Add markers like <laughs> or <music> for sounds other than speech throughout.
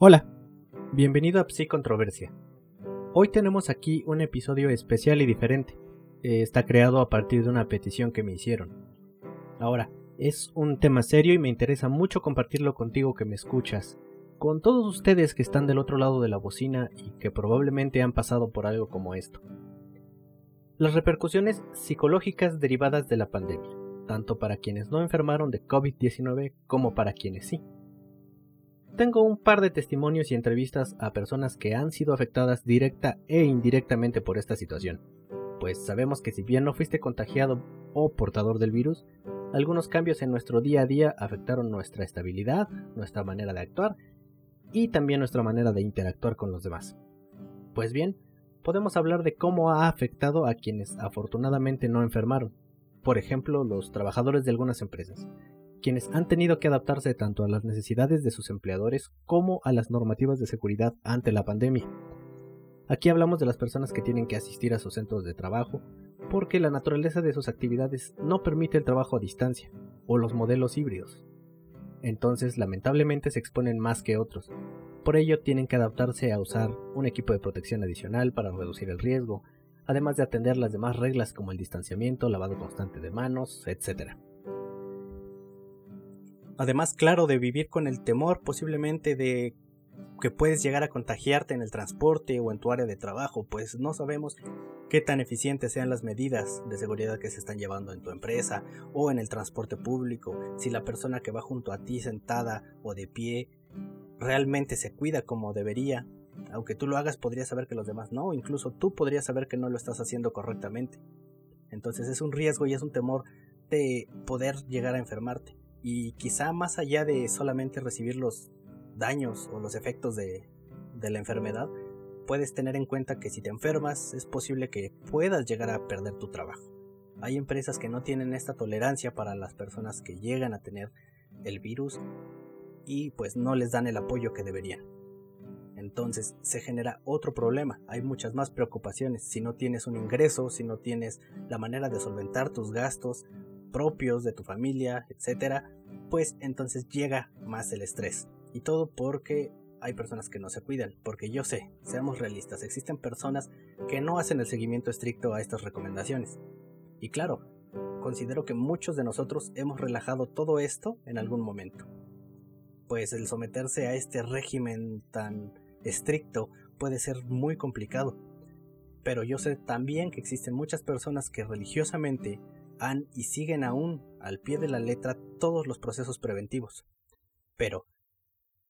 Hola, bienvenido a Psicontroversia. Hoy tenemos aquí un episodio especial y diferente. Está creado a partir de una petición que me hicieron. Ahora, es un tema serio y me interesa mucho compartirlo contigo que me escuchas, con todos ustedes que están del otro lado de la bocina y que probablemente han pasado por algo como esto. Las repercusiones psicológicas derivadas de la pandemia, tanto para quienes no enfermaron de COVID-19 como para quienes sí. Tengo un par de testimonios y entrevistas a personas que han sido afectadas directa e indirectamente por esta situación, pues sabemos que si bien no fuiste contagiado o portador del virus, algunos cambios en nuestro día a día afectaron nuestra estabilidad, nuestra manera de actuar y también nuestra manera de interactuar con los demás. Pues bien, podemos hablar de cómo ha afectado a quienes afortunadamente no enfermaron, por ejemplo los trabajadores de algunas empresas, quienes han tenido que adaptarse tanto a las necesidades de sus empleadores como a las normativas de seguridad ante la pandemia. Aquí hablamos de las personas que tienen que asistir a sus centros de trabajo, porque la naturaleza de sus actividades no permite el trabajo a distancia, o los modelos híbridos. Entonces, lamentablemente se exponen más que otros, por ello tienen que adaptarse a usar un equipo de protección adicional para reducir el riesgo, además de atender las demás reglas como el distanciamiento, lavado constante de manos, etc. Además, claro, de vivir con el temor posiblemente de que puedes llegar a contagiarte en el transporte o en tu área de trabajo, pues no sabemos qué tan eficientes sean las medidas de seguridad que se están llevando en tu empresa o en el transporte público, si la persona que va junto a ti sentada o de pie realmente se cuida como debería. Aunque tú lo hagas, podrías saber que los demás no, incluso tú podrías saber que no lo estás haciendo correctamente. Entonces es un riesgo y es un temor de poder llegar a enfermarte. Y quizá más allá de solamente recibir los daños o los efectos de, la enfermedad, puedes tener en cuenta que si te enfermas es posible que puedas llegar a perder tu trabajo. Hay empresas que no tienen esta tolerancia para las personas que llegan a tener el virus y pues no les dan el apoyo que deberían. Entonces se genera otro problema, hay muchas más preocupaciones. Si no tienes un ingreso, si no tienes la manera de solventar tus gastos propios de tu familia, etcétera, pues entonces llega más el estrés. Y todo porque hay personas que no se cuidan, porque yo sé, seamos realistas, existen personas que no hacen el seguimiento estricto a estas recomendaciones. Y claro, considero que muchos de nosotros hemos relajado todo esto en algún momento pues el someterse a este régimen tan estricto puede ser muy complicado. Pero yo sé también que existen muchas personas que religiosamente han y siguen aún al pie de la letra todos los procesos preventivos. Pero,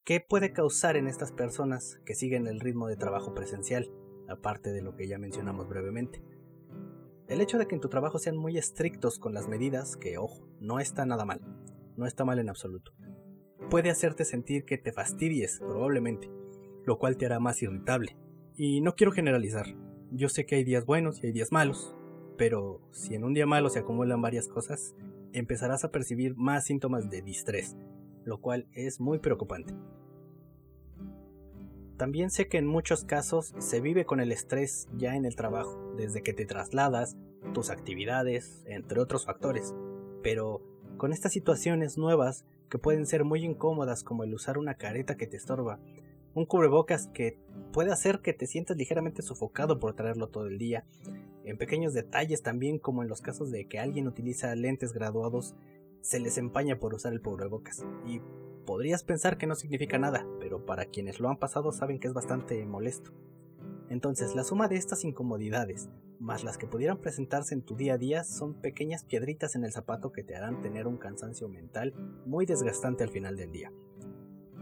¿qué puede causar en estas personas que siguen el ritmo de trabajo presencial, aparte de lo que ya mencionamos brevemente? El hecho de que en tu trabajo sean muy estrictos con las medidas, que ojo, no está nada mal, no está mal en absoluto puede hacerte sentir que te fastidies, probablemente, lo cual te hará más irritable. Y no quiero generalizar, yo sé que hay días buenos y hay días malos, pero si en un día malo se acumulan varias cosas, empezarás a percibir más síntomas de distrés, lo cual es muy preocupante. También sé que en muchos casos se vive con el estrés ya en el trabajo, desde que te trasladas, tus actividades, entre otros factores, pero con estas situaciones nuevas que pueden ser muy incómodas como el usar una careta que te estorba, un cubrebocas que puede hacer que te sientas ligeramente sofocado por traerlo todo el día, en pequeños detalles también como en los casos de que alguien utiliza lentes graduados, se les empaña por usar el cubrebocas y podrías pensar que no significa nada, pero para quienes lo han pasado saben que es bastante molesto. Entonces, la suma de estas incomodidades, más las que pudieran presentarse en tu día a día, son pequeñas piedritas en el zapato que te harán tener un cansancio mental muy desgastante al final del día.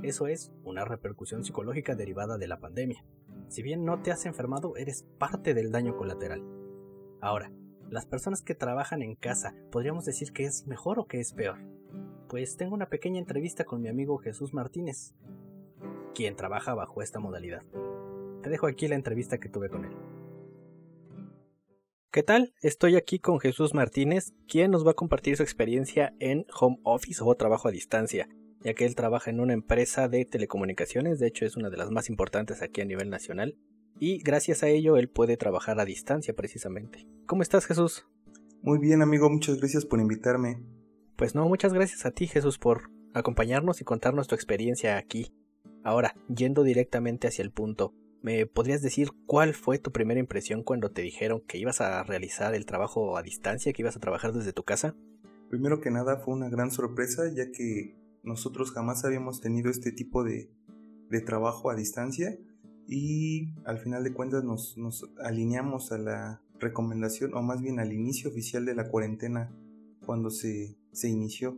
Eso es una repercusión psicológica derivada de la pandemia. Si bien no te has enfermado, eres parte del daño colateral. Ahora, las personas que trabajan en casa, ¿podríamos decir que es mejor o que es peor? Pues tengo una pequeña entrevista con mi amigo Jesús Martínez, quien trabaja bajo esta modalidad. Te dejo aquí la entrevista que tuve con él. ¿Qué tal? Estoy aquí con Jesús Martínez, quien nos va a compartir su experiencia en home office o trabajo a distancia, ya que él trabaja en una empresa de telecomunicaciones, de hecho es una de las más importantes aquí a nivel nacional, y gracias a ello él puede trabajar a distancia precisamente. ¿Cómo estás Jesús? Muy bien amigo, muchas gracias por invitarme. Pues no, muchas gracias a ti Jesús por acompañarnos y contarnos tu experiencia aquí Ahora, yendo directamente hacia el punto, ¿me podrías decir cuál fue tu primera impresión cuando te dijeron que ibas a realizar el trabajo a distancia, que ibas a trabajar desde tu casa? Primero que nada fue una gran sorpresa ya que nosotros jamás habíamos tenido este tipo de, trabajo a distancia y al final de cuentas nos, alineamos a la recomendación o más bien al inicio oficial de la cuarentena cuando se, se inició.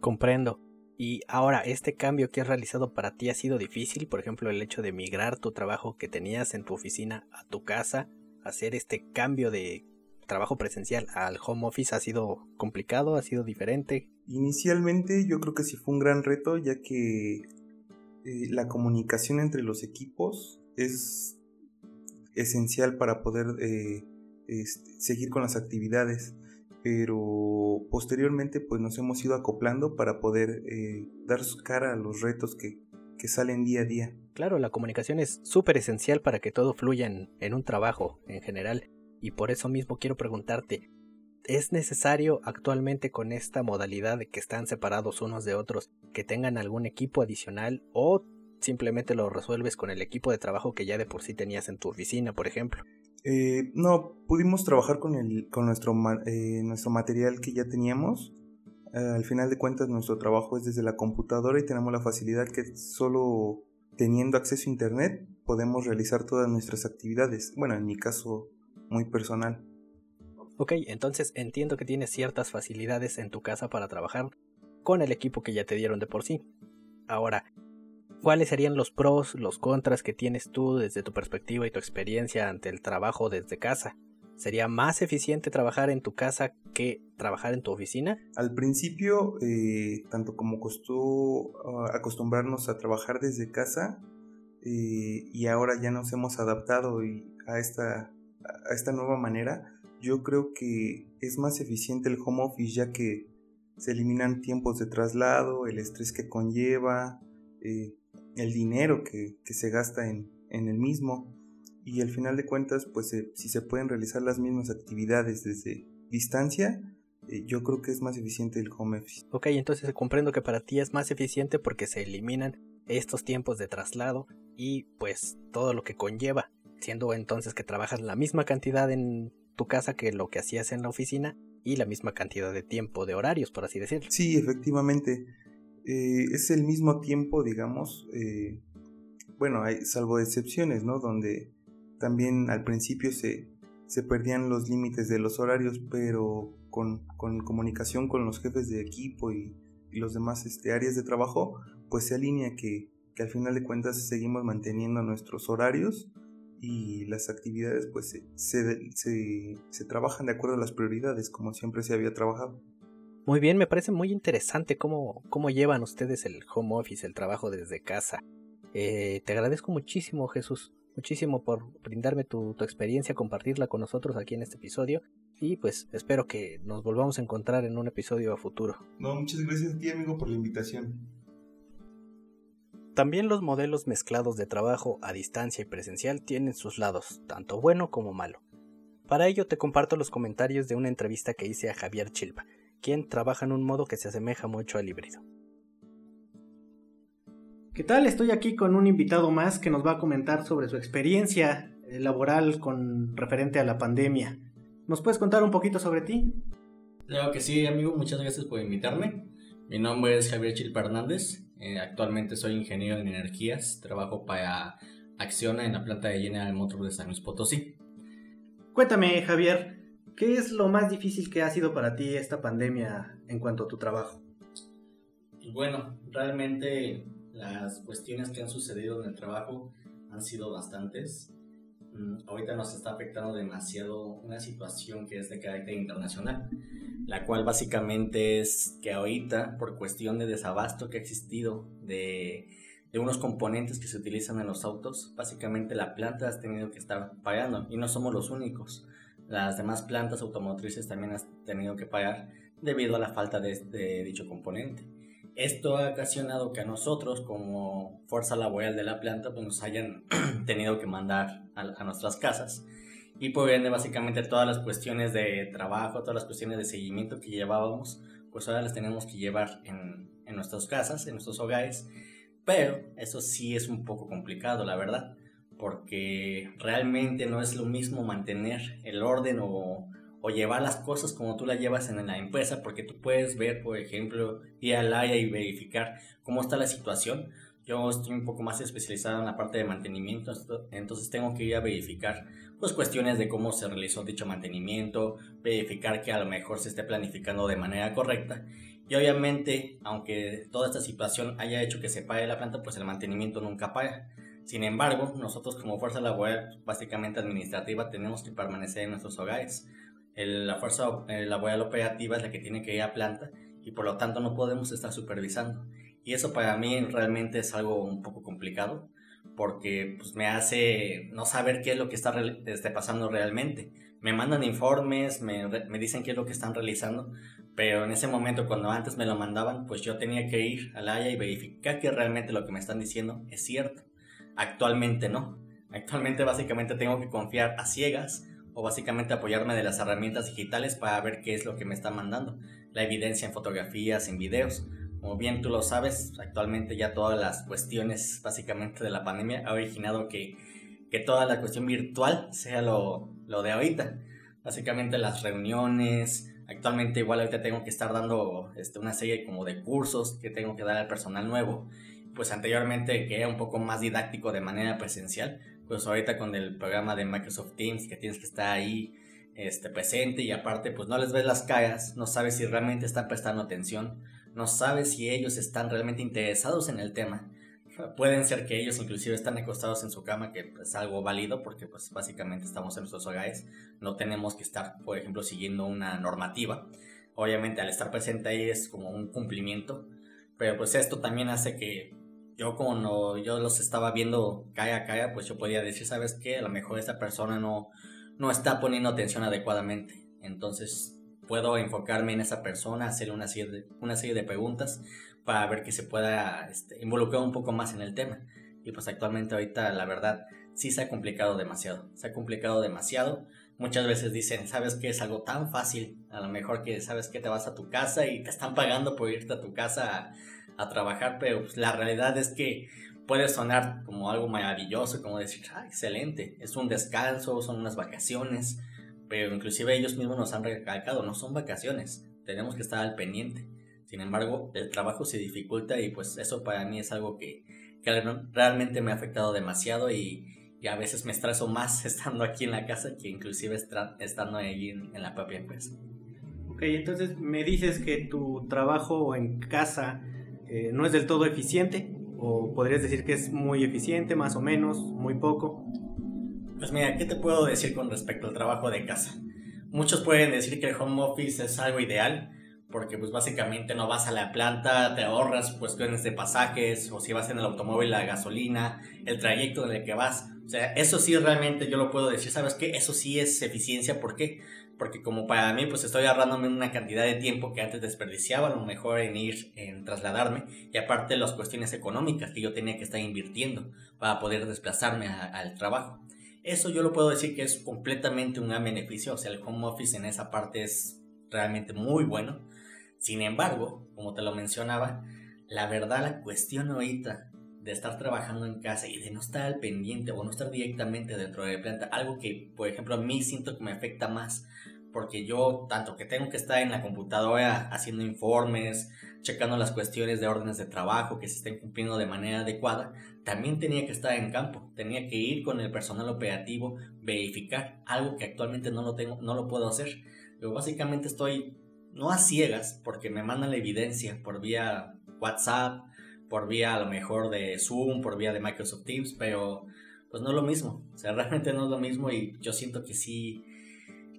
Comprendo. Y ahora, ¿este cambio que has realizado para ti ha sido difícil? Por ejemplo, el hecho de migrar tu trabajo que tenías en tu oficina a tu casa, hacer este cambio de trabajo presencial al home office ha sido complicado, ha sido diferente. Inicialmente yo creo que sí fue un gran reto ya que eh, la comunicación entre los equipos es esencial para poder eh, este, seguir con las actividades pero posteriormente pues nos hemos ido acoplando para poder eh, dar cara a los retos que, que, salen día a día. Claro, la comunicación es súper esencial para que todo fluya en, un trabajo en general y por eso mismo quiero preguntarte, ¿es necesario actualmente con esta modalidad de que están separados unos de otros que tengan algún equipo adicional o simplemente lo resuelves con el equipo de trabajo que ya de por sí tenías en tu oficina, por ejemplo? Eh, no, pudimos trabajar con, el, con nuestro, eh, nuestro material que ya teníamos. Eh, al final de cuentas, nuestro trabajo es desde la computadora y tenemos la facilidad que solo teniendo acceso a Internet podemos realizar todas nuestras actividades. Bueno, en mi caso, muy personal. Ok, entonces entiendo que tienes ciertas facilidades en tu casa para trabajar con el equipo que ya te dieron de por sí. Ahora, ¿Cuáles serían los pros, los contras que tienes tú desde tu perspectiva y tu experiencia ante el trabajo desde casa? ¿Sería más eficiente trabajar en tu casa que trabajar en tu oficina? Al principio, eh, tanto como costó ah, acostumbrarnos a trabajar desde casa, eh, y ahora ya nos hemos adaptado a, esta, a esta nueva manera, yo creo que es más eficiente el home office ya que se eliminan tiempos de traslado, el estrés que conlleva, eh, el dinero que, se gasta en, el mismo y al final de cuentas pues si se pueden realizar las mismas actividades desde distancia eh, yo creo que es más eficiente el home office. Ok, entonces comprendo que para ti es más eficiente porque se eliminan estos tiempos de traslado y pues todo lo que conlleva, siendo entonces que trabajas la misma cantidad en tu casa que lo que hacías en la oficina y la misma cantidad de tiempo, de horarios, por así decirlo. Sí, efectivamente. Eh, es el mismo tiempo, digamos, eh, bueno, hay salvo excepciones, ¿no? Donde también al principio se, se perdían los límites de los horarios, pero con, con, comunicación con los jefes de equipo y, los demás este, áreas de trabajo, pues se alinea que, que, al final de cuentas seguimos manteniendo nuestros horarios y las actividades pues se, se, se, se trabajan de acuerdo a las prioridades como siempre se había trabajado. Muy bien, me parece muy interesante cómo, cómo llevan ustedes el home office, el trabajo desde casa. Eh, te agradezco muchísimo, Jesús, muchísimo por brindarme tu, tu, experiencia, compartirla con nosotros aquí en este episodio. Y pues espero que nos volvamos a encontrar en un episodio a futuro. No, muchas gracias a ti, amigo, por la invitación. También los modelos mezclados de trabajo a distancia y presencial tienen sus lados, tanto bueno como malo. Para ello te comparto los comentarios de una entrevista que hice a Javier Chilpa, quien trabaja en un modo que se asemeja mucho al híbrido. ¿Qué tal? Estoy aquí con un invitado más que nos va a comentar sobre su experiencia eh, laboral con referente a la pandemia. ¿Nos puedes contar un poquito sobre ti? Claro que sí, amigo. Muchas gracias por invitarme. Mi nombre es Javier Chilpa Hernández. Eh, actualmente soy ingeniero en energías. Trabajo para Acciona en la planta de General Motors de San Luis Potosí. Cuéntame, Javier, ¿Qué es lo más difícil que ha sido para ti esta pandemia en cuanto a tu trabajo? Bueno, realmente las cuestiones que han sucedido en el trabajo han sido bastantes. Mm, ahorita nos está afectando demasiado una situación que es de carácter internacional, la cual básicamente es que ahorita, por cuestión de desabasto que ha existido de, unos componentes que se utilizan en los autos, básicamente la planta ha tenido que estar pagando y no somos los únicos las demás plantas automotrices también han tenido que pagar debido a la falta de, dicho componente. Esto ha ocasionado que a nosotros, como fuerza laboral de la planta, pues nos hayan <clears throat> tenido que mandar a, nuestras casas. Y por ende, básicamente todas las cuestiones de trabajo, todas las cuestiones de seguimiento que llevábamos, pues ahora las tenemos que llevar en, en nuestras casas, en nuestros hogares, Pero eso sí es un poco complicado, la verdad, porque realmente no es lo mismo mantener el orden o, o llevar las cosas como tú las llevas en la empresa, porque tú puedes ver, por ejemplo, ir al área y verificar cómo está la situación. Yo estoy un poco más especializado en la parte de mantenimiento, entonces tengo que ir a verificar pues cuestiones de cómo se realizó dicho mantenimiento, verificar que a lo mejor se esté planificando de manera correcta y obviamente, aunque toda esta situación haya hecho que se pague la planta, pues el mantenimiento nunca paga. Sin embargo, nosotros como fuerza laboral, básicamente administrativa, tenemos que permanecer en nuestros hogares. la fuerza eh, laboral operativa es la que tiene que ir a planta y por lo tanto no podemos estar supervisando. Y eso para mí realmente es algo un poco complicado porque pues, me hace no saber qué es lo que está este, pasando realmente. Me mandan informes, me, me dicen qué es lo que están realizando, pero en ese momento, cuando antes me lo mandaban, pues yo tenía que ir a la Haya y verificar que realmente lo que me están diciendo es cierto. Actualmente no. Actualmente básicamente tengo que confiar a ciegas o básicamente apoyarme de las herramientas digitales para ver qué es lo que me están mandando. La evidencia en fotografías, en videos. Como bien tú lo sabes, actualmente ya todas las cuestiones básicamente de la pandemia ha originado que, que toda la cuestión virtual sea lo, lo de ahorita. Básicamente las reuniones, Actualmente igual ahorita tengo que estar dando este, una serie como de cursos que tengo que dar al personal nuevo. Pues anteriormente que era un poco más didáctico de manera presencial, pues ahorita con el programa de Microsoft Teams que tienes que estar ahí este, presente y aparte pues no les ves las caras, no sabes si realmente están prestando atención, no sabes si ellos están realmente interesados en el tema Pueden ser que ellos inclusive están acostados en su cama, que es algo válido porque pues básicamente estamos en nuestros hogares, no tenemos que estar, por ejemplo, siguiendo una normativa. Obviamente al estar presente ahí es como un cumplimiento, pero pues esto también hace que yo como yo los estaba viendo cae a pues yo podía decir, ¿sabes qué? A lo mejor esta persona no, no está poniendo atención adecuadamente. Entonces puedo enfocarme en esa persona, hacerle una serie de, una serie de preguntas para ver que se pueda este, involucrar un poco más en el tema. Y pues actualmente ahorita la verdad sí se ha complicado demasiado, se ha complicado demasiado. Muchas veces dicen, ¿sabes que es algo tan fácil? A lo mejor que sabes que te vas a tu casa y te están pagando por irte a tu casa a, trabajar, pero pues, la realidad es que puede sonar como algo maravilloso, como decir, ah, excelente, es un descanso, son unas vacaciones, pero inclusive ellos mismos nos han recalcado, no son vacaciones, tenemos que estar al pendiente. Sin embargo, el trabajo se dificulta y pues eso para mí es algo que, realmente me ha afectado demasiado y, a veces me estreso más <laughs> estando aquí en la casa que inclusive estando ahí en, la propia empresa. Ok, entonces me dices que tu trabajo en casa eh, no es del todo eficiente o podrías decir que es muy eficiente, más o menos, muy poco. Pues mira, ¿qué te puedo decir con respecto al trabajo de casa? Muchos pueden decir que el home office es algo ideal, porque pues básicamente no vas a la planta, te ahorras cuestiones de pasajes o si vas en el automóvil la gasolina, el trayecto en el que vas. O sea, eso sí realmente yo lo puedo decir, ¿sabes qué? Eso sí es eficiencia, ¿por qué? Porque como para mí pues estoy ahorrándome una cantidad de tiempo que antes desperdiciaba, a lo mejor en ir, en trasladarme y aparte las cuestiones económicas que yo tenía que estar invirtiendo para poder desplazarme al trabajo. Eso yo lo puedo decir que es completamente un gran beneficio, o sea, el home office en esa parte es realmente muy bueno. Sin embargo, como te lo mencionaba, la verdad la cuestión ahorita de estar trabajando en casa y de no estar al pendiente o no estar directamente dentro de la planta, algo que, por ejemplo, a mí siento que me afecta más, porque yo, tanto que tengo que estar en la computadora haciendo informes, checando las cuestiones de órdenes de trabajo que se estén cumpliendo de manera adecuada, también tenía que estar en campo, tenía que ir con el personal operativo, verificar algo que actualmente no lo tengo, no lo puedo hacer. Yo básicamente estoy no a ciegas, porque me mandan la evidencia por vía WhatsApp, por vía a lo mejor de Zoom, por vía de Microsoft Teams, pero pues no es lo mismo, o sea, <laughs> realmente no es lo mismo y yo siento que sí,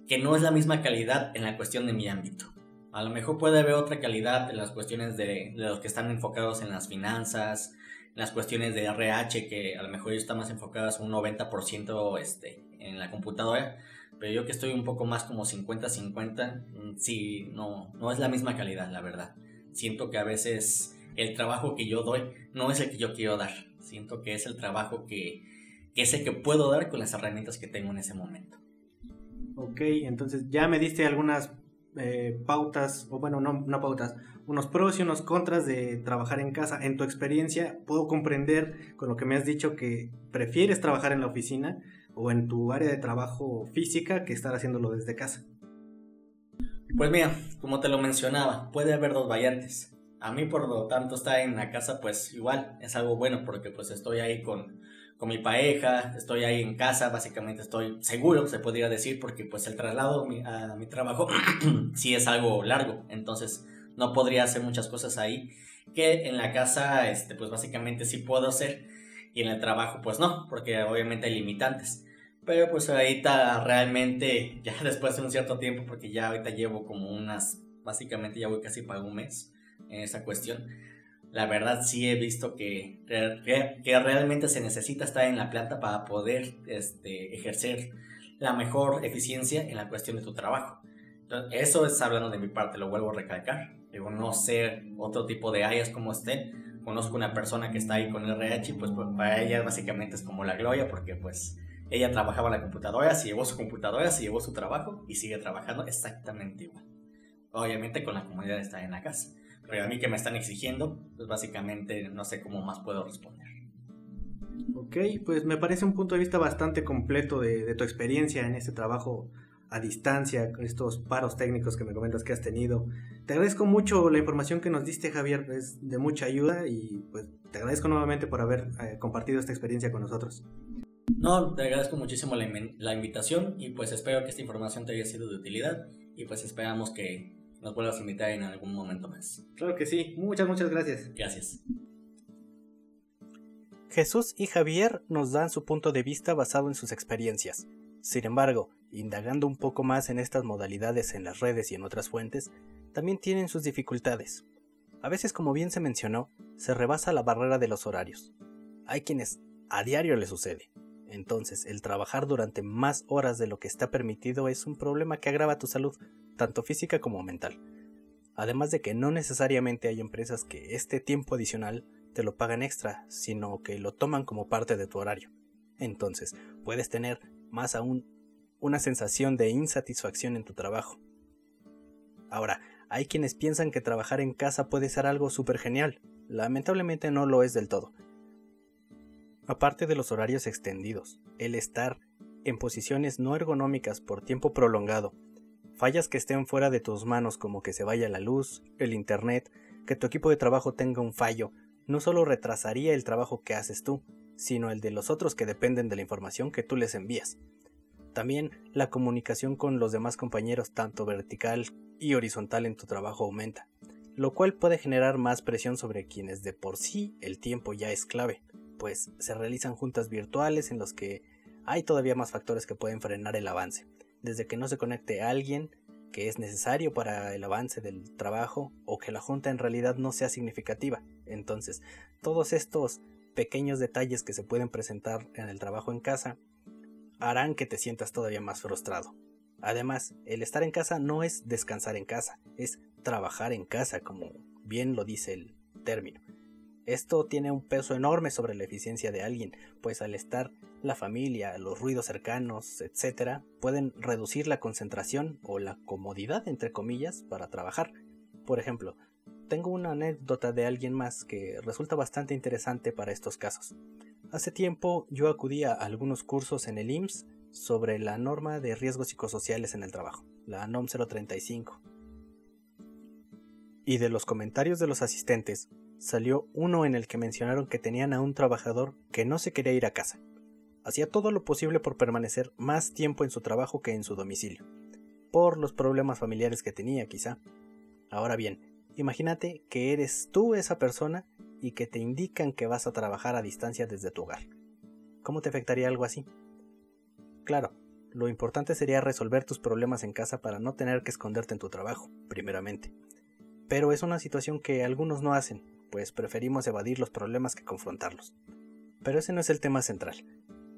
que no es la misma calidad en la cuestión de mi ámbito. A lo mejor puede haber otra calidad en las cuestiones de, los que están enfocados en las finanzas, en las cuestiones de RH, que a lo mejor ellos están más enfocados un 90% este, en la computadora, pero yo que estoy un poco más como 50-50, mm, sí, no, no es la misma calidad, la verdad. Siento que a veces el trabajo que yo doy no es el que yo quiero dar. Siento que es el trabajo que, que el que puedo dar con las herramientas que tengo en ese momento. Ok, entonces ya me diste algunas eh, pautas, o bueno, no, no pautas, unos pros y unos contras de trabajar en casa. En tu experiencia, puedo comprender con lo que me has dicho que prefieres trabajar en la oficina o en tu área de trabajo física que estar haciéndolo desde casa. Pues mira, como te lo mencionaba, puede haber dos variantes. A mí, por lo tanto, estar en la casa, pues igual es algo bueno porque pues estoy ahí con, con mi pareja, estoy ahí en casa, básicamente estoy seguro, se podría decir, porque pues el traslado a mi, trabajo <clears throat> sí es algo largo, entonces no podría hacer muchas cosas ahí que en la casa, este, pues básicamente sí puedo hacer y en el trabajo pues no, porque obviamente hay limitantes. Pero pues ahorita realmente, <laughs> ya después de un cierto tiempo, porque ya ahorita llevo como unas, básicamente ya voy casi para un mes en esa cuestión, la verdad sí he visto que, que, realmente se necesita estar en la planta para poder este, ejercer la mejor eficiencia en la cuestión de tu trabajo. eso es hablando de mi parte, lo vuelvo a recalcar. Digo, no ser otro tipo de áreas como este. Conozco una persona que está ahí con el RH, pues, pues para ella básicamente es como la gloria, porque pues ella trabajaba en la computadora, se llevó su computadora, se llevó su trabajo y sigue trabajando exactamente igual. Obviamente con la comodidad de estar en la casa. Pero a mí que me están exigiendo, pues básicamente no sé cómo más puedo responder. Ok, pues me parece un punto de vista bastante completo de, tu experiencia en este trabajo a distancia, con estos paros técnicos que me comentas que has tenido. Te agradezco mucho la información que nos diste, Javier, es de mucha ayuda y pues te agradezco nuevamente por haber eh, compartido esta experiencia con nosotros. No, te agradezco muchísimo la, la invitación y pues espero que esta información te haya sido de utilidad y pues esperamos que nos vuelvas a invitar en algún momento más. Claro que sí, muchas, muchas gracias. Gracias. Jesús y Javier nos dan su punto de vista basado en sus experiencias. Sin embargo, indagando un poco más en estas modalidades en las redes y en otras fuentes, también tienen sus dificultades. A veces, como bien se mencionó, se rebasa la barrera de los horarios. Hay quienes a diario le sucede. Entonces, el trabajar durante más horas de lo que está permitido es un problema que agrava tu salud, tanto física como mental. Además de que no necesariamente hay empresas que este tiempo adicional te lo pagan extra, sino que lo toman como parte de tu horario. Entonces, puedes tener más aún una sensación de insatisfacción en tu trabajo. Ahora, hay quienes piensan que trabajar en casa puede ser algo súper genial. Lamentablemente no lo es del todo. Aparte de los horarios extendidos, el estar en posiciones no ergonómicas por tiempo prolongado, fallas que estén fuera de tus manos como que se vaya la luz, el internet, que tu equipo de trabajo tenga un fallo, no solo retrasaría el trabajo que haces tú, sino el de los otros que dependen de la información que tú les envías. También la comunicación con los demás compañeros tanto vertical y horizontal en tu trabajo aumenta, lo cual puede generar más presión sobre quienes de por sí el tiempo ya es clave pues se realizan juntas virtuales en los que hay todavía más factores que pueden frenar el avance, desde que no se conecte alguien que es necesario para el avance del trabajo o que la junta en realidad no sea significativa. Entonces, todos estos pequeños detalles que se pueden presentar en el trabajo en casa harán que te sientas todavía más frustrado. Además, el estar en casa no es descansar en casa, es trabajar en casa, como bien lo dice el término. Esto tiene un peso enorme sobre la eficiencia de alguien, pues al estar la familia, los ruidos cercanos, etc., pueden reducir la concentración o la comodidad, entre comillas, para trabajar. Por ejemplo, tengo una anécdota de alguien más que resulta bastante interesante para estos casos. Hace tiempo yo acudí a algunos cursos en el IMSS sobre la norma de riesgos psicosociales en el trabajo, la NOM 035. Y de los comentarios de los asistentes, salió uno en el que mencionaron que tenían a un trabajador que no se quería ir a casa. Hacía todo lo posible por permanecer más tiempo en su trabajo que en su domicilio, por los problemas familiares que tenía quizá. Ahora bien, imagínate que eres tú esa persona y que te indican que vas a trabajar a distancia desde tu hogar. ¿Cómo te afectaría algo así? Claro, lo importante sería resolver tus problemas en casa para no tener que esconderte en tu trabajo, primeramente. Pero es una situación que algunos no hacen, pues preferimos evadir los problemas que confrontarlos. Pero ese no es el tema central.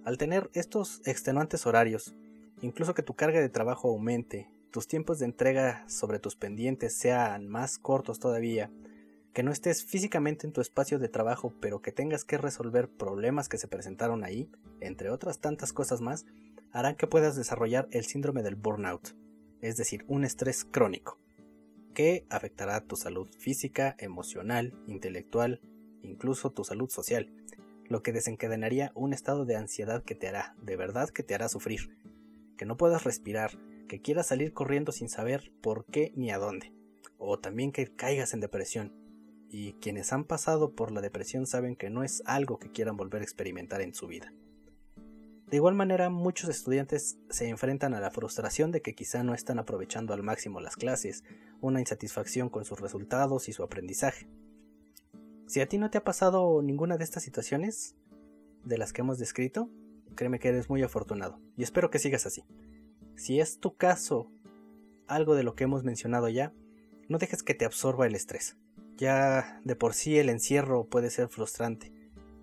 Al tener estos extenuantes horarios, incluso que tu carga de trabajo aumente, tus tiempos de entrega sobre tus pendientes sean más cortos todavía, que no estés físicamente en tu espacio de trabajo pero que tengas que resolver problemas que se presentaron ahí, entre otras tantas cosas más, harán que puedas desarrollar el síndrome del burnout, es decir, un estrés crónico. Que afectará tu salud física, emocional, intelectual, incluso tu salud social, lo que desencadenaría un estado de ansiedad que te hará, de verdad que te hará sufrir, que no puedas respirar, que quieras salir corriendo sin saber por qué ni a dónde, o también que caigas en depresión. Y quienes han pasado por la depresión saben que no es algo que quieran volver a experimentar en su vida. De igual manera, muchos estudiantes se enfrentan a la frustración de que quizá no están aprovechando al máximo las clases, una insatisfacción con sus resultados y su aprendizaje. Si a ti no te ha pasado ninguna de estas situaciones de las que hemos descrito, créeme que eres muy afortunado y espero que sigas así. Si es tu caso algo de lo que hemos mencionado ya, no dejes que te absorba el estrés. Ya de por sí el encierro puede ser frustrante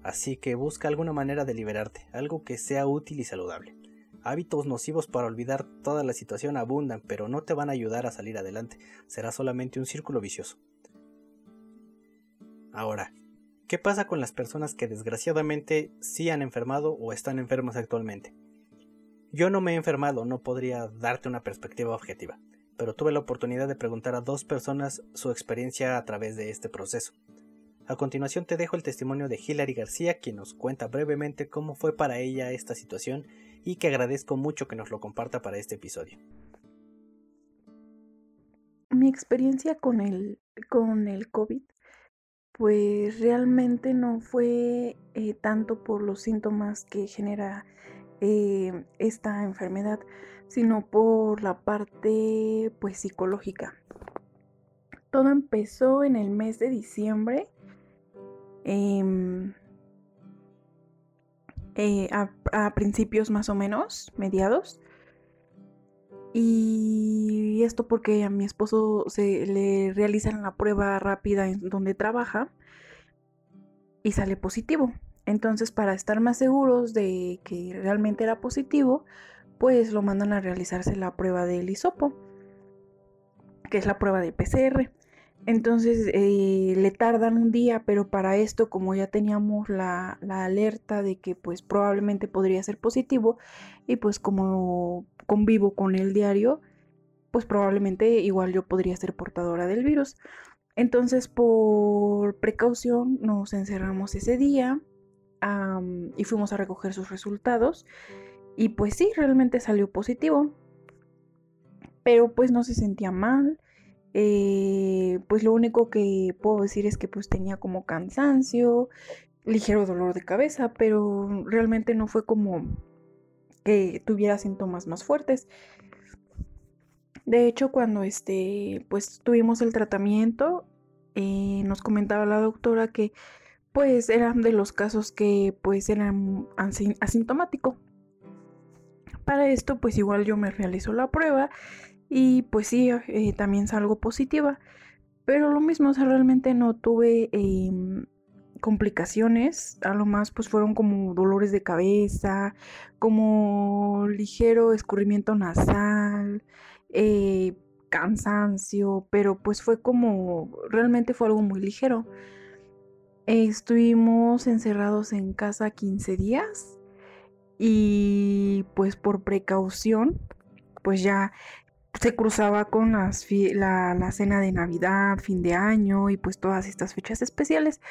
Así que busca alguna manera de liberarte, algo que sea útil y saludable. Hábitos nocivos para olvidar toda la situación abundan, pero no te van a ayudar a salir adelante, será solamente un círculo vicioso. Ahora, ¿qué pasa con las personas que desgraciadamente sí han enfermado o están enfermas actualmente? Yo no me he enfermado, no podría darte una perspectiva objetiva, pero tuve la oportunidad de preguntar a dos personas su experiencia a través de este proceso. A continuación te dejo el testimonio de Hilary García, quien nos cuenta brevemente cómo fue para ella esta situación y que agradezco mucho que nos lo comparta para este episodio. Mi experiencia con el, con el COVID, pues realmente no fue eh, tanto por los síntomas que genera eh, esta enfermedad, sino por la parte pues psicológica. Todo empezó en el mes de diciembre Em, eh, a, principios más o menos, mediados. Y esto porque a mi esposo se le realizan la prueba rápida en donde trabaja y sale positivo. Entonces, para estar más seguros de que realmente era positivo, pues lo mandan a realizarse la prueba del hisopo, que es la prueba de PCR. Entonces eh, le tardan un día, pero para esto, como ya teníamos la, alerta de que pues probablemente podría ser positivo, y pues como convivo con el diario, pues probablemente igual yo podría ser portadora del virus. Entonces, por precaución, nos encerramos ese día y fuimos a recoger sus resultados. Y pues sí, realmente salió positivo. Pero pues no se sentía mal. Eh, pues lo único que puedo decir es que pues tenía como cansancio, ligero dolor de cabeza, pero realmente no fue como que tuviera síntomas más fuertes. De hecho, cuando este, pues tuvimos el tratamiento, eh, nos comentaba la doctora que pues eran de los casos que pues eran asintomático. Para esto, pues igual yo me realizo la prueba y pues sí, eh, también salgo positiva. Pero lo mismo, o sea, realmente no tuve em, complicaciones. A lo más pues fueron como dolores de cabeza, como ligero escurrimiento nasal, eh, cansancio, pero pues fue como, realmente fue algo muy ligero. Estuvimos encerrados en casa 15 días y pues por precaución pues ya se cruzaba con las la, la, cena de Navidad, fin de año y pues todas estas fechas especiales.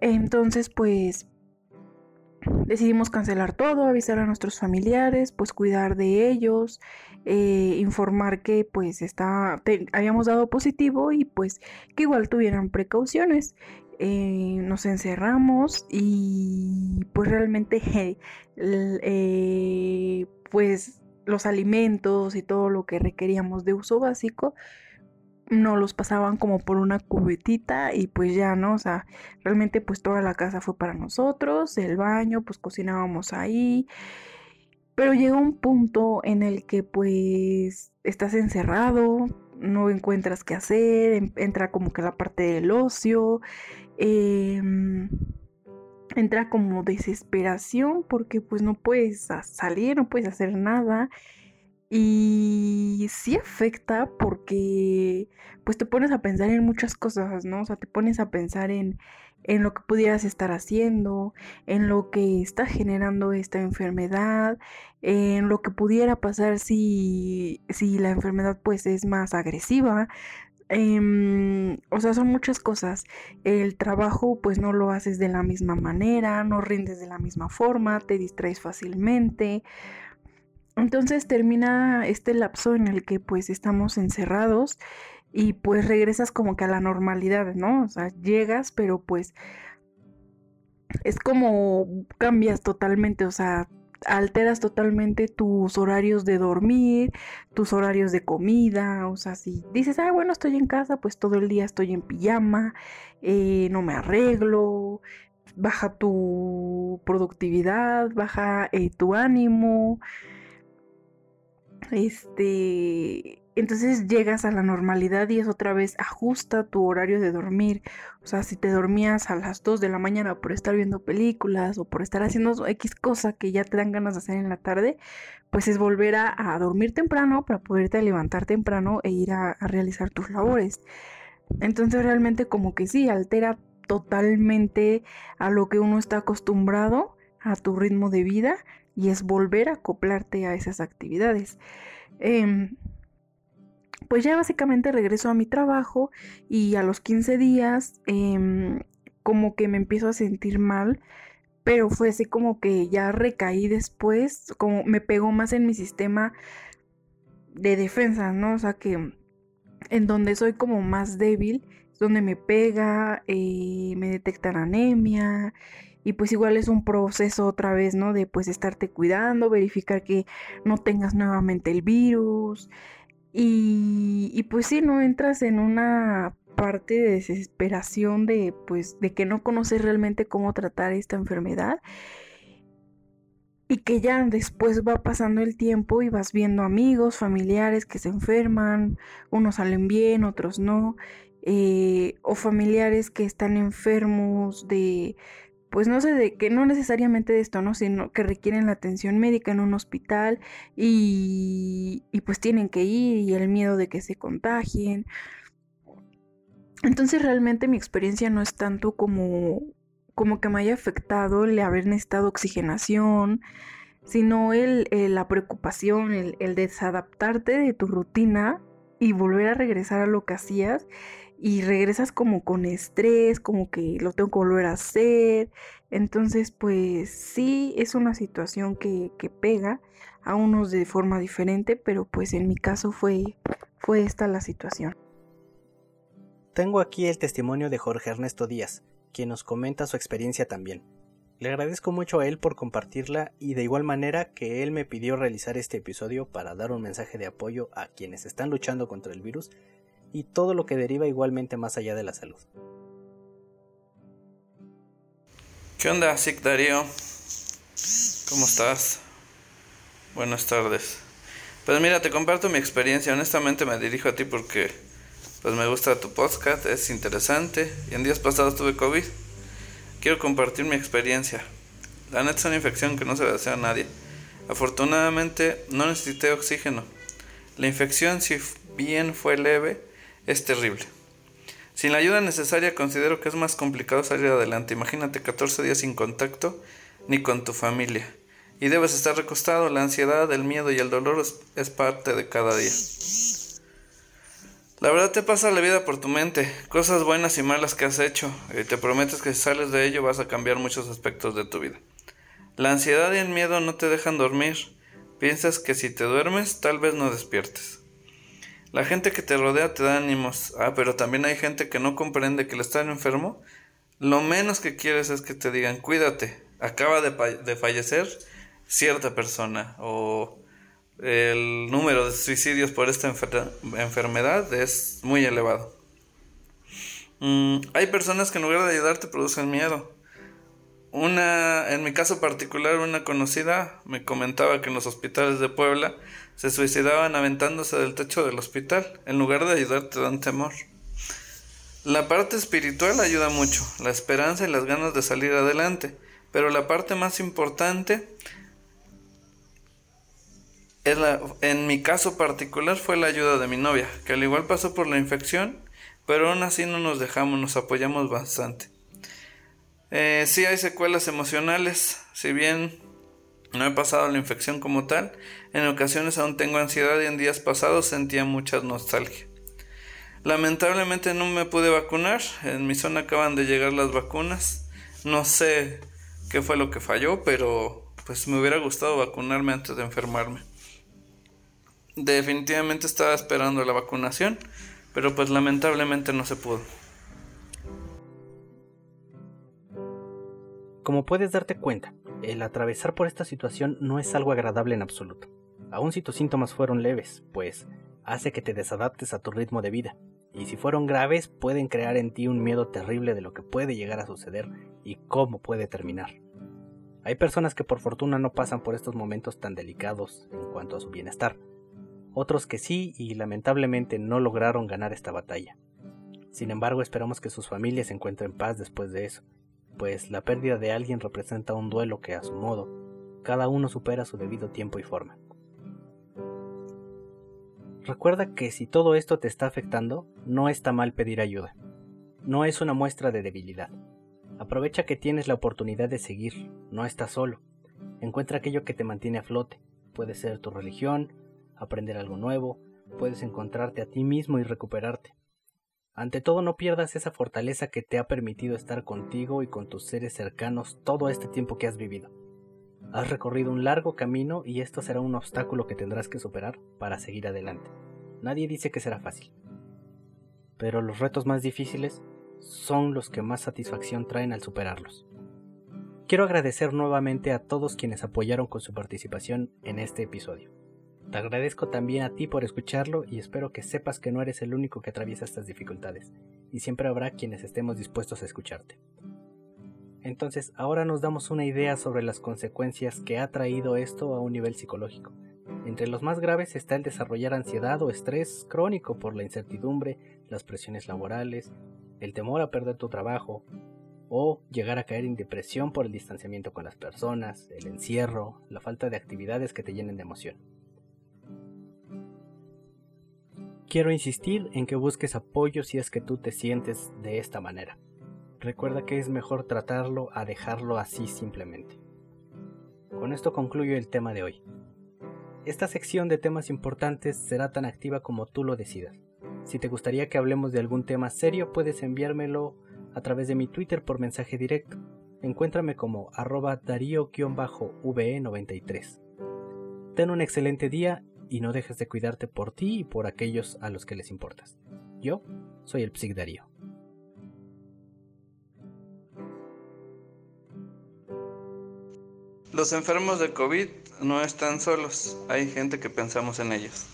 Entonces pues decidimos cancelar todo, avisar a nuestros familiares, pues cuidar de ellos, eh, informar que pues está, habíamos dado positivo y pues que igual tuvieran precauciones. Eh, nos encerramos y pues realmente <laughs> eh, pues los alimentos y todo lo que requeríamos de uso básico, no los pasaban como por una cubetita y pues ya, ¿no? O sea, realmente pues toda la casa fue para nosotros, el baño, pues cocinábamos ahí. Pero llegó un punto en el que pues estás encerrado, no encuentras qué hacer, entra como que la parte del ocio. Eh, entra como desesperación porque pues no puedes salir, no puedes hacer nada. Y sí afecta porque pues te pones a pensar en muchas cosas, ¿no? O sea, te pones a pensar en, en lo que pudieras estar haciendo, en lo que está generando esta enfermedad, en lo que pudiera pasar si, si la enfermedad pues es más agresiva. Em, o sea, son muchas cosas. El trabajo pues no lo haces de la misma manera, no rindes de la misma forma, te distraes fácilmente. Entonces termina este lapso en el que pues estamos encerrados y pues regresas como que a la normalidad, ¿no? O sea, llegas, pero pues es como cambias totalmente, o sea, alteras totalmente tus horarios de dormir, tus horarios de comida, o sea, si dices, ah, bueno, estoy en casa, pues todo el día estoy en pijama, eh, no me arreglo, baja tu productividad, baja eh, tu ánimo, este, entonces llegas a la normalidad y es otra vez ajusta tu horario de dormir. O sea, si te dormías a las 2 de la mañana por estar viendo películas o por estar haciendo X cosa que ya te dan ganas de hacer en la tarde, pues es volver a, dormir temprano para poderte levantar temprano e ir a, realizar tus labores. Entonces realmente como que sí, altera totalmente a lo que uno está acostumbrado, a tu ritmo de vida y es volver a acoplarte a esas actividades. Em, pues ya básicamente regreso a mi trabajo y a los 15 días em, como que me empiezo a sentir mal, pero fue así como que ya recaí después, como me pegó más en mi sistema de defensa, ¿no? O sea que en donde soy como más débil, donde me pega, eh, me detectan anemia y pues igual es un proceso otra vez, ¿no? De pues estarte cuidando, verificar que no tengas nuevamente el virus. Y, pues sí, ¿no? Entras en una parte de desesperación de pues de que no conoces realmente cómo tratar esta enfermedad y que ya después va pasando el tiempo y vas viendo amigos, familiares que se enferman, unos salen bien, otros no, eh, o familiares que están enfermos de pues no sé de qué, no necesariamente de esto, ¿no? Sino que requieren la atención médica en un hospital y, y pues tienen que ir y el miedo de que se contagien. Entonces realmente mi experiencia no es tanto como, como que me haya afectado el haber necesitado oxigenación, sino el, la preocupación, el, el desadaptarte de tu rutina y volver a regresar a lo que hacías y regresas como con estrés, como que lo tengo que volver a hacer. Entonces, pues sí, es una situación que, pega a unos de forma diferente, pero pues en mi caso fue, fue esta la situación. Tengo aquí el testimonio de Jorge Ernesto Díaz, quien nos comenta su experiencia también. Le agradezco mucho a él por compartirla y de igual manera que él me pidió realizar este episodio para dar un mensaje de apoyo a quienes están luchando contra el virus y todo lo que deriva igualmente más allá de la salud. ¿Qué onda, Sik Darío? ¿Cómo estás? Buenas tardes. Pues mira, te comparto mi experiencia. Honestamente me dirijo a ti porque pues me gusta tu podcast, es interesante. Y en días pasados tuve COVID. Quiero compartir mi experiencia. La neta es una infección que no se le desea a nadie. Afortunadamente no necesité oxígeno. La infección, si bien fue leve, es terrible. Sin la ayuda necesaria considero que es más complicado salir adelante. Imagínate 14 días sin contacto ni con tu familia. Y debes estar recostado. La ansiedad, el miedo y el dolor es, parte de cada día. La verdad te pasa la vida por tu mente, cosas buenas y malas que has hecho, y te prometes que si sales de ello vas a cambiar muchos aspectos de tu vida. La ansiedad y el miedo no te dejan dormir. Piensas que si te duermes tal vez no despiertes. La gente que te rodea te da ánimos. Ah, pero también hay gente que no comprende que el estar enfermo, lo menos que quieres es que te digan, cuídate, acaba de, fallecer cierta persona o el número de suicidios por esta enfermedad es muy elevado. Mm, hay personas que en lugar de ayudarte producen miedo. Una, en mi caso particular, una conocida me comentaba que en los hospitales de Puebla se suicidaban aventándose del techo del hospital. En lugar de ayudar te dan temor. La parte espiritual ayuda mucho, la esperanza y las ganas de salir adelante, pero la parte más importante es la, en mi caso particular fue la ayuda de mi novia, que al igual pasó por la infección, pero aún así no nos dejamos, nos apoyamos bastante. Eh, sí hay secuelas emocionales, si bien no he pasado la infección como tal, en ocasiones aún tengo ansiedad y en días pasados sentía mucha nostalgia. Lamentablemente no me pude vacunar, en mi zona acaban de llegar las vacunas, no sé qué fue lo que falló, pero pues me hubiera gustado vacunarme antes de enfermarme. Definitivamente estaba esperando la vacunación, pero pues lamentablemente no se pudo. Como puedes darte cuenta, el atravesar por esta situación no es algo agradable en absoluto. Aun si tus síntomas fueron leves, pues hace que te desadaptes a tu ritmo de vida, y si fueron graves pueden crear en ti un miedo terrible de lo que puede llegar a suceder y cómo puede terminar. Hay personas que por fortuna no pasan por estos momentos tan delicados en cuanto a su bienestar, otros que sí y lamentablemente no lograron ganar esta batalla. Sin embargo, esperamos que sus familias encuentren paz después de eso, pues la pérdida de alguien representa un duelo que a su modo, cada uno supera su debido tiempo y forma. Recuerda que si todo esto te está afectando, no está mal pedir ayuda. No es una muestra de debilidad. Aprovecha que tienes la oportunidad de seguir, no estás solo. Encuentra aquello que te mantiene a flote. Puede ser tu religión, aprender algo nuevo, puedes encontrarte a ti mismo y recuperarte. Ante todo no pierdas esa fortaleza que te ha permitido estar contigo y con tus seres cercanos todo este tiempo que has vivido. Has recorrido un largo camino y esto será un obstáculo que tendrás que superar para seguir adelante. Nadie dice que será fácil. Pero los retos más difíciles son los que más satisfacción traen al superarlos. Quiero agradecer nuevamente a todos quienes apoyaron con su participación en este episodio. Te agradezco también a ti por escucharlo y espero que sepas que no eres el único que atraviesa estas dificultades, y siempre habrá quienes estemos dispuestos a escucharte. Entonces, ahora nos damos una idea sobre las consecuencias que ha traído esto a un nivel psicológico. Entre los más graves está el desarrollar ansiedad o estrés crónico por la incertidumbre, las presiones laborales, el temor a perder tu trabajo, o llegar a caer en depresión por el distanciamiento con las personas, el encierro, la falta de actividades que te llenen de emoción. Quiero insistir en que busques apoyo si es que tú te sientes de esta manera. Recuerda que es mejor tratarlo a dejarlo así simplemente. Con esto concluyo el tema de hoy. Esta sección de temas importantes será tan activa como tú lo decidas. Si te gustaría que hablemos de algún tema serio, puedes enviármelo a través de mi Twitter por mensaje directo. Encuéntrame como arroba darío-ve93. Ten un excelente día y no dejes de cuidarte por ti y por aquellos a los que les importas. Yo soy el Psic Darío. Los enfermos de COVID no están solos, hay gente que pensamos en ellos.